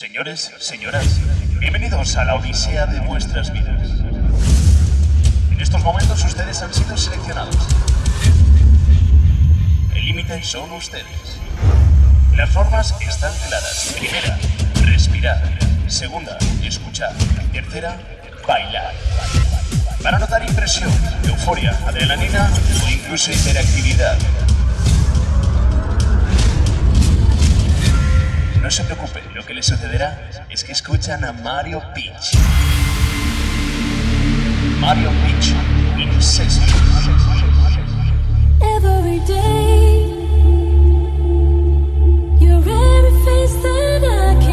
Señores, señoras, bienvenidos a la odisea de vuestras vidas. En estos momentos ustedes han sido seleccionados. El límite son ustedes. Las formas están claras. Primera, respirar. Segunda, escuchar. Tercera, bailar. Para notar impresión, euforia, adrenalina o incluso hiperactividad. No se preocupen, lo que les sucederá es que escuchan a Mario Peach. Mario Peach, Every day, you're every face that I can.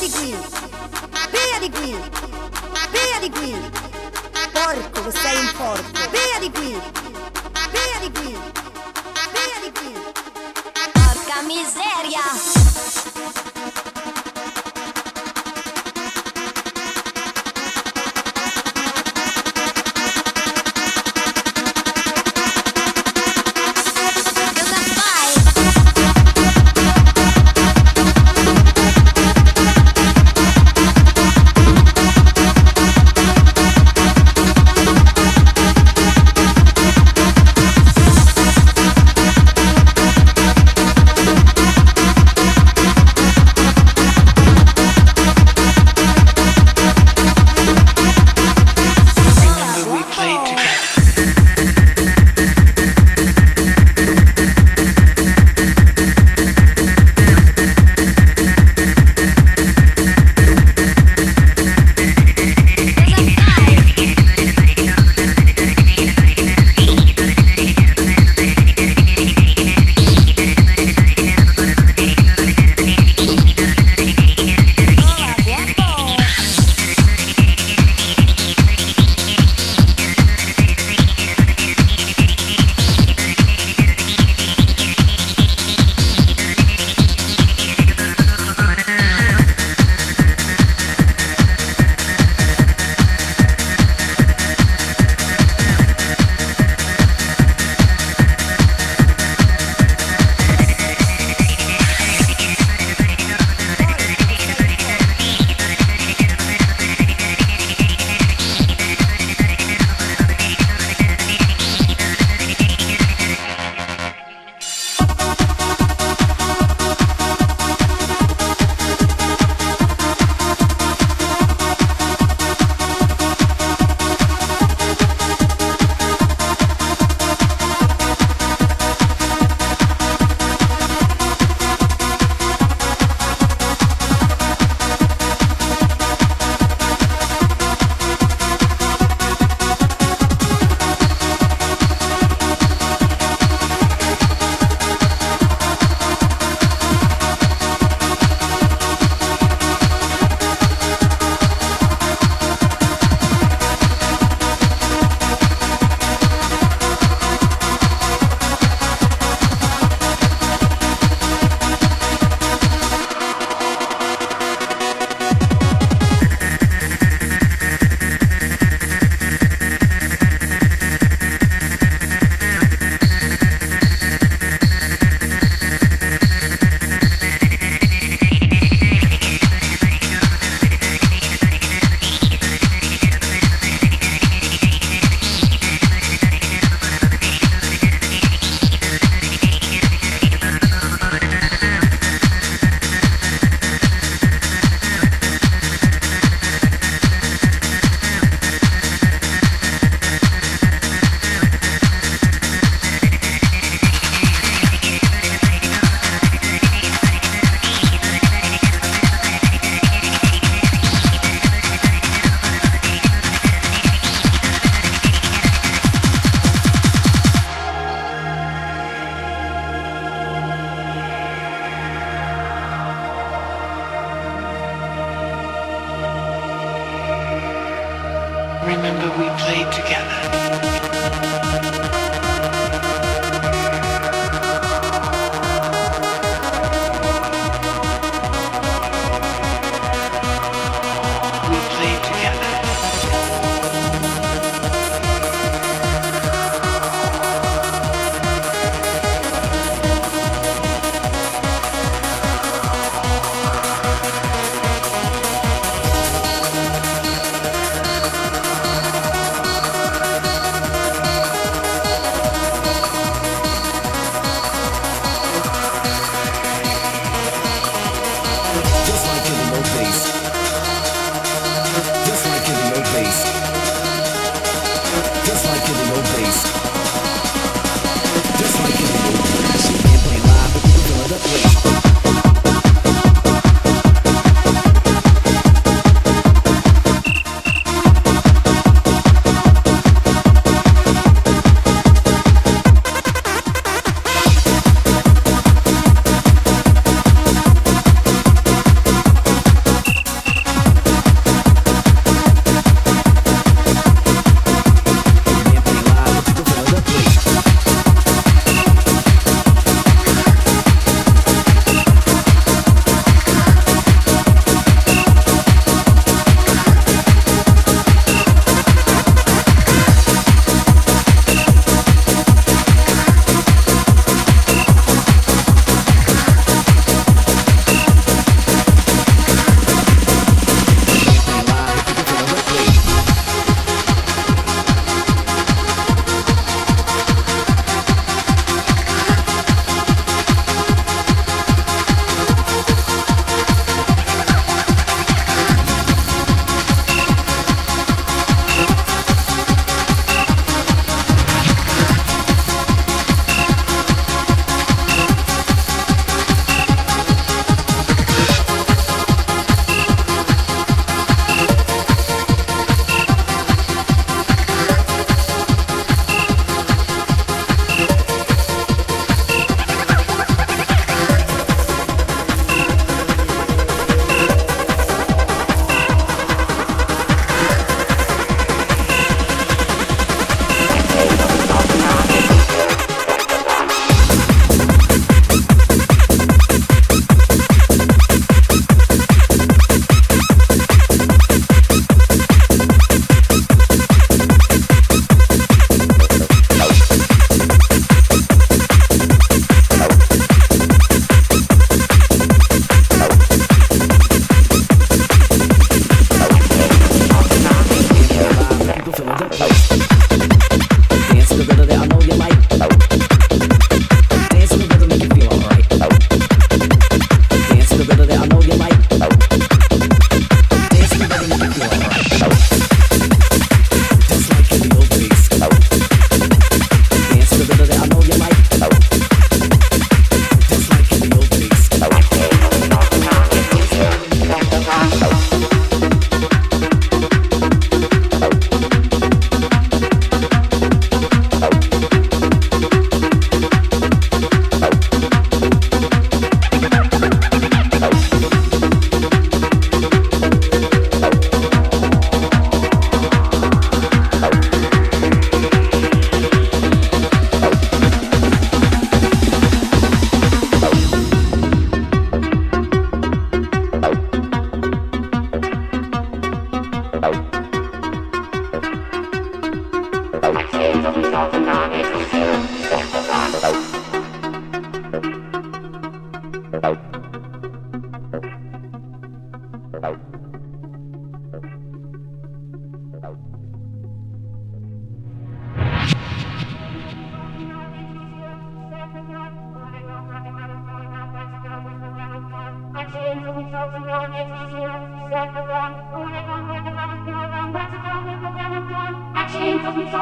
Di qui! Via di qui! Via di qui! Porco che sei un porco! Via di qui! Via di qui! Via di qui! Porca miseria!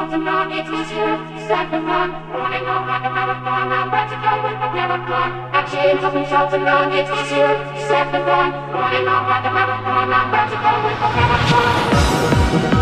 It's it was her sacrifice. Running on like a marathon, I'm ready to go with the marathon. Actions of results and It's it was her sacrifice. Running on like a marathon, I'm ready to go with the marathon.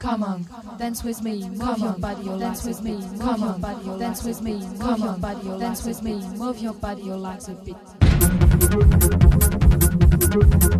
Dance with me, move your body, your dance with me, move your body, your dance with me, move your body, your dance with me, move your body, your legs a bit.